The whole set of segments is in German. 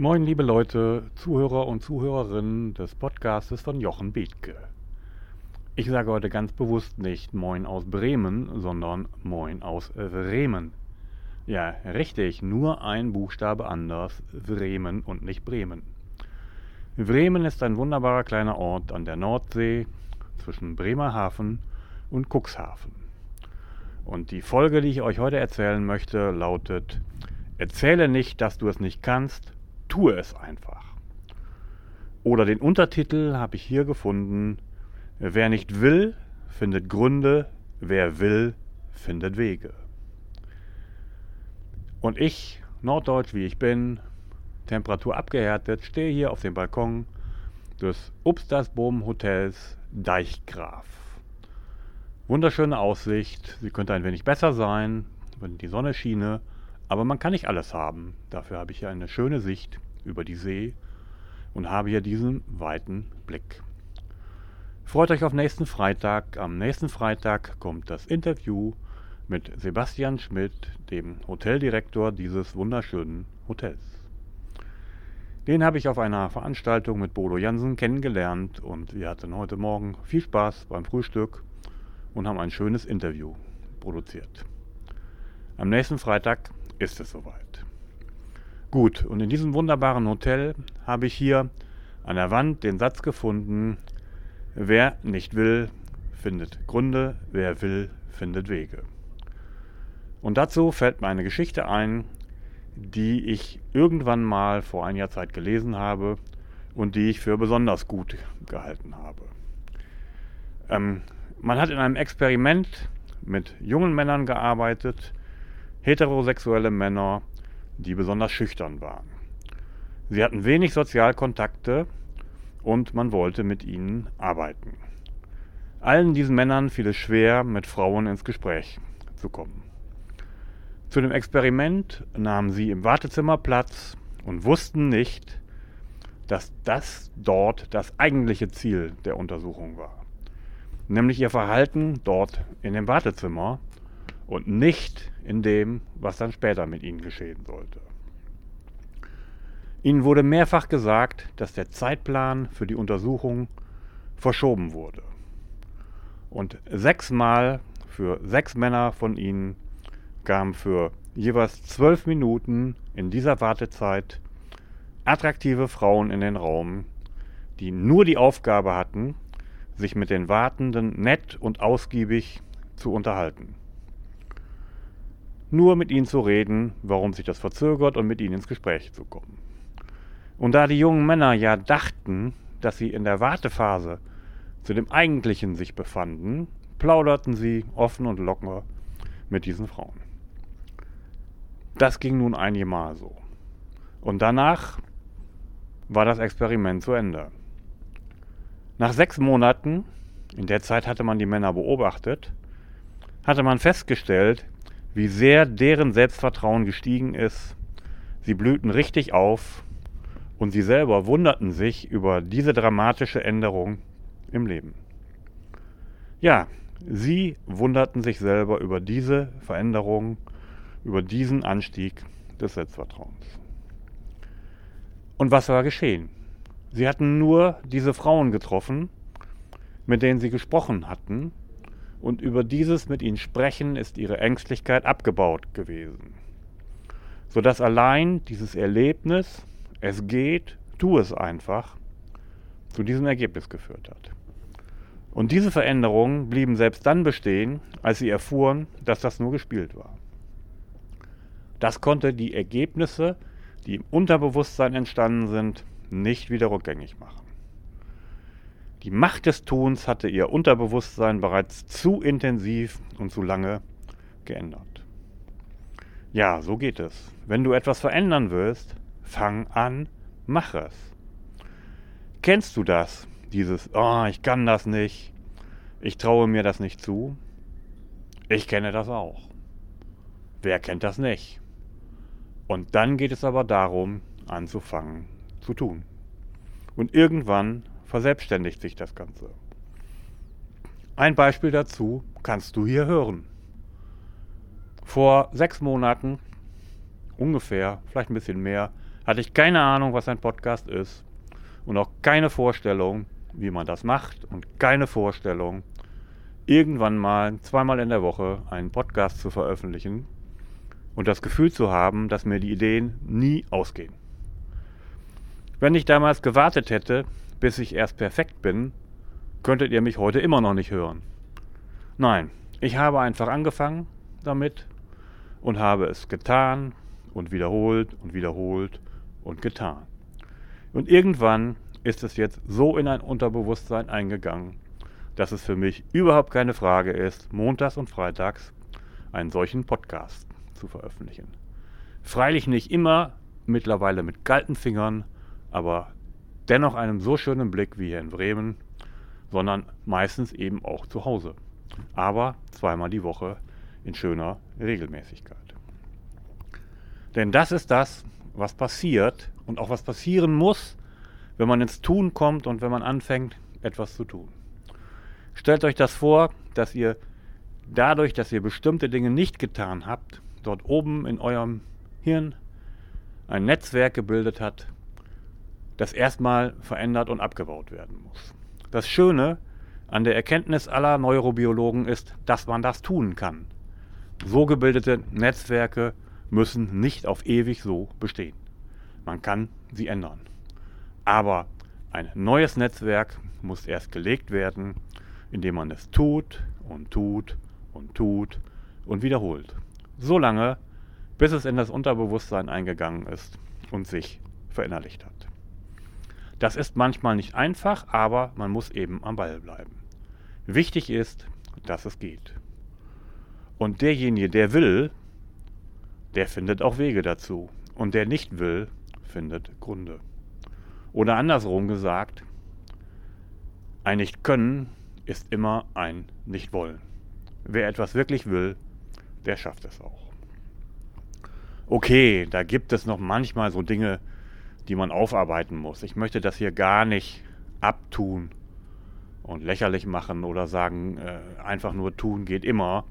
Moin, liebe Leute, Zuhörer und Zuhörerinnen des Podcastes von Jochen Bethke. Ich sage heute ganz bewusst nicht Moin aus Bremen, sondern Moin aus Bremen. Ja, richtig, nur ein Buchstabe anders, Bremen und nicht Bremen. Bremen ist ein wunderbarer kleiner Ort an der Nordsee zwischen Bremerhaven und Cuxhaven. Und die Folge, die ich euch heute erzählen möchte, lautet Erzähle nicht, dass du es nicht kannst, tue es einfach. Oder den Untertitel habe ich hier gefunden, Wer nicht will, findet Gründe, wer will, findet Wege. Und ich, norddeutsch wie ich bin, Temperatur abgehärtet, stehe hier auf dem Balkon des Upstersboom Hotels Deichgraf. Wunderschöne Aussicht, sie könnte ein wenig besser sein, wenn die Sonne schiene, aber man kann nicht alles haben. Dafür habe ich hier eine schöne Sicht über die See und habe hier diesen weiten Blick. Freut euch auf nächsten Freitag. Am nächsten Freitag kommt das Interview mit Sebastian Schmidt, dem Hoteldirektor dieses wunderschönen Hotels. Den habe ich auf einer Veranstaltung mit Bodo Jansen kennengelernt und wir hatten heute Morgen viel Spaß beim Frühstück und haben ein schönes Interview produziert. Am nächsten Freitag ist es soweit. Gut, und in diesem wunderbaren Hotel habe ich hier an der Wand den Satz gefunden, wer nicht will, findet Gründe, wer will, findet Wege. Und dazu fällt mir eine Geschichte ein, die ich irgendwann mal vor einiger Zeit gelesen habe und die ich für besonders gut gehalten habe. Ähm, man hat in einem Experiment mit jungen Männern gearbeitet, heterosexuelle Männer, die besonders schüchtern waren. Sie hatten wenig Sozialkontakte und man wollte mit ihnen arbeiten. Allen diesen Männern fiel es schwer, mit Frauen ins Gespräch zu kommen. Zu dem Experiment nahmen sie im Wartezimmer Platz und wussten nicht, dass das dort das eigentliche Ziel der Untersuchung war nämlich ihr Verhalten dort in dem Wartezimmer und nicht in dem, was dann später mit ihnen geschehen sollte. Ihnen wurde mehrfach gesagt, dass der Zeitplan für die Untersuchung verschoben wurde. Und sechsmal für sechs Männer von ihnen kamen für jeweils zwölf Minuten in dieser Wartezeit attraktive Frauen in den Raum, die nur die Aufgabe hatten, sich mit den Wartenden nett und ausgiebig zu unterhalten. Nur mit ihnen zu reden, warum sich das verzögert und mit ihnen ins Gespräch zu kommen. Und da die jungen Männer ja dachten, dass sie in der Wartephase zu dem Eigentlichen sich befanden, plauderten sie offen und locker mit diesen Frauen. Das ging nun einige Mal so. Und danach war das Experiment zu Ende. Nach sechs Monaten, in der Zeit hatte man die Männer beobachtet, hatte man festgestellt, wie sehr deren Selbstvertrauen gestiegen ist. Sie blühten richtig auf und sie selber wunderten sich über diese dramatische Änderung im Leben. Ja, sie wunderten sich selber über diese Veränderung, über diesen Anstieg des Selbstvertrauens. Und was war geschehen? Sie hatten nur diese Frauen getroffen, mit denen sie gesprochen hatten, und über dieses mit ihnen sprechen ist ihre Ängstlichkeit abgebaut gewesen, sodass allein dieses Erlebnis, es geht, tu es einfach, zu diesem Ergebnis geführt hat. Und diese Veränderungen blieben selbst dann bestehen, als sie erfuhren, dass das nur gespielt war. Das konnte die Ergebnisse, die im Unterbewusstsein entstanden sind, nicht wieder rückgängig machen. Die Macht des Tuns hatte ihr Unterbewusstsein bereits zu intensiv und zu lange geändert. Ja, so geht es. Wenn du etwas verändern willst, fang an, mach es. Kennst du das? Dieses, oh, ich kann das nicht, ich traue mir das nicht zu? Ich kenne das auch. Wer kennt das nicht? Und dann geht es aber darum, anzufangen zu tun. Und irgendwann verselbstständigt sich das Ganze. Ein Beispiel dazu kannst du hier hören. Vor sechs Monaten, ungefähr, vielleicht ein bisschen mehr, hatte ich keine Ahnung, was ein Podcast ist und auch keine Vorstellung, wie man das macht und keine Vorstellung, irgendwann mal zweimal in der Woche einen Podcast zu veröffentlichen und das Gefühl zu haben, dass mir die Ideen nie ausgehen. Wenn ich damals gewartet hätte, bis ich erst perfekt bin, könntet ihr mich heute immer noch nicht hören. Nein, ich habe einfach angefangen damit und habe es getan und wiederholt und wiederholt und getan. Und irgendwann ist es jetzt so in ein Unterbewusstsein eingegangen, dass es für mich überhaupt keine Frage ist, montags und freitags einen solchen Podcast zu veröffentlichen. Freilich nicht immer, mittlerweile mit kalten Fingern, aber dennoch einem so schönen Blick wie hier in Bremen, sondern meistens eben auch zu Hause. Aber zweimal die Woche in schöner Regelmäßigkeit. Denn das ist das, was passiert und auch was passieren muss, wenn man ins Tun kommt und wenn man anfängt, etwas zu tun. Stellt euch das vor, dass ihr dadurch, dass ihr bestimmte Dinge nicht getan habt, dort oben in eurem Hirn ein Netzwerk gebildet hat, das erstmal verändert und abgebaut werden muss. Das Schöne an der Erkenntnis aller Neurobiologen ist, dass man das tun kann. So gebildete Netzwerke müssen nicht auf ewig so bestehen. Man kann sie ändern. Aber ein neues Netzwerk muss erst gelegt werden, indem man es tut und tut und tut und wiederholt. So lange, bis es in das Unterbewusstsein eingegangen ist und sich verinnerlicht hat. Das ist manchmal nicht einfach, aber man muss eben am Ball bleiben. Wichtig ist, dass es geht. Und derjenige, der will, der findet auch Wege dazu. Und der nicht will, findet Gründe. Oder andersrum gesagt, ein Nicht-Können ist immer ein Nicht-Wollen. Wer etwas wirklich will, der schafft es auch. Okay, da gibt es noch manchmal so Dinge, die man aufarbeiten muss. Ich möchte das hier gar nicht abtun und lächerlich machen oder sagen, äh, einfach nur tun geht immer.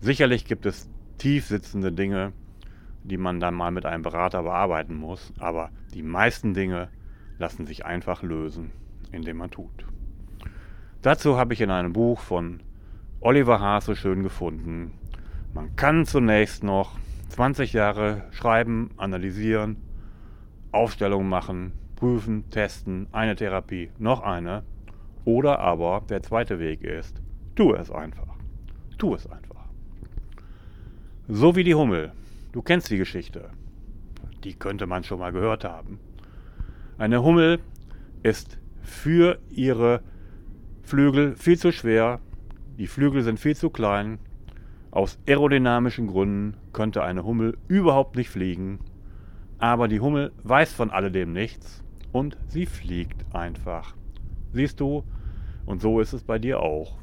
Sicherlich gibt es tief sitzende Dinge, die man dann mal mit einem Berater bearbeiten muss, aber die meisten Dinge lassen sich einfach lösen, indem man tut. Dazu habe ich in einem Buch von Oliver Hase schön gefunden. Man kann zunächst noch 20 Jahre schreiben, analysieren, Aufstellungen machen, prüfen, testen, eine Therapie, noch eine. Oder aber der zweite Weg ist, tu es einfach. Tu es einfach. So wie die Hummel. Du kennst die Geschichte. Die könnte man schon mal gehört haben. Eine Hummel ist für ihre Flügel viel zu schwer. Die Flügel sind viel zu klein. Aus aerodynamischen Gründen könnte eine Hummel überhaupt nicht fliegen aber die Hummel weiß von alledem nichts und sie fliegt einfach. Siehst du? Und so ist es bei dir auch.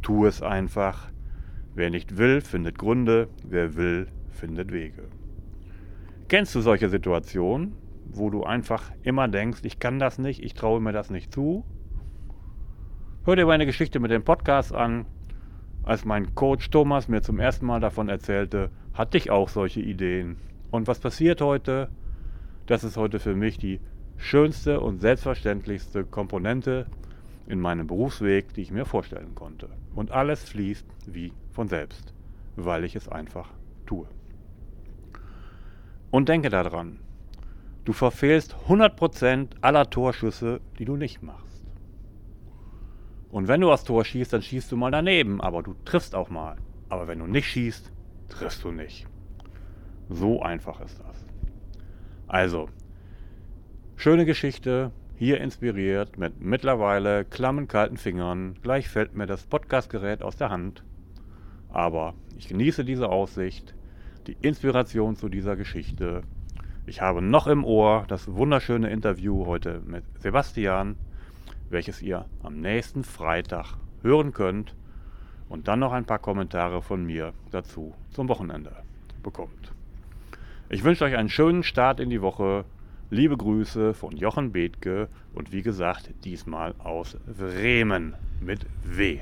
Tu es einfach. Wer nicht will, findet Gründe. Wer will, findet Wege. Kennst du solche Situationen, wo du einfach immer denkst, ich kann das nicht, ich traue mir das nicht zu? Hör dir meine Geschichte mit dem Podcast an. Als mein Coach Thomas mir zum ersten Mal davon erzählte, hatte ich auch solche Ideen. Und was passiert heute? Das ist heute für mich die schönste und selbstverständlichste Komponente in meinem Berufsweg, die ich mir vorstellen konnte. Und alles fließt wie von selbst, weil ich es einfach tue. Und denke daran, du verfehlst 100% aller Torschüsse, die du nicht machst. Und wenn du aufs Tor schießt, dann schießt du mal daneben, aber du triffst auch mal. Aber wenn du nicht schießt, triffst du nicht. So einfach ist das. Also, schöne Geschichte, hier inspiriert mit mittlerweile klammen kalten Fingern. Gleich fällt mir das Podcastgerät aus der Hand. Aber ich genieße diese Aussicht, die Inspiration zu dieser Geschichte. Ich habe noch im Ohr das wunderschöne Interview heute mit Sebastian, welches ihr am nächsten Freitag hören könnt und dann noch ein paar Kommentare von mir dazu zum Wochenende bekommt. Ich wünsche euch einen schönen Start in die Woche. Liebe Grüße von Jochen Bethke und wie gesagt, diesmal aus Bremen mit W.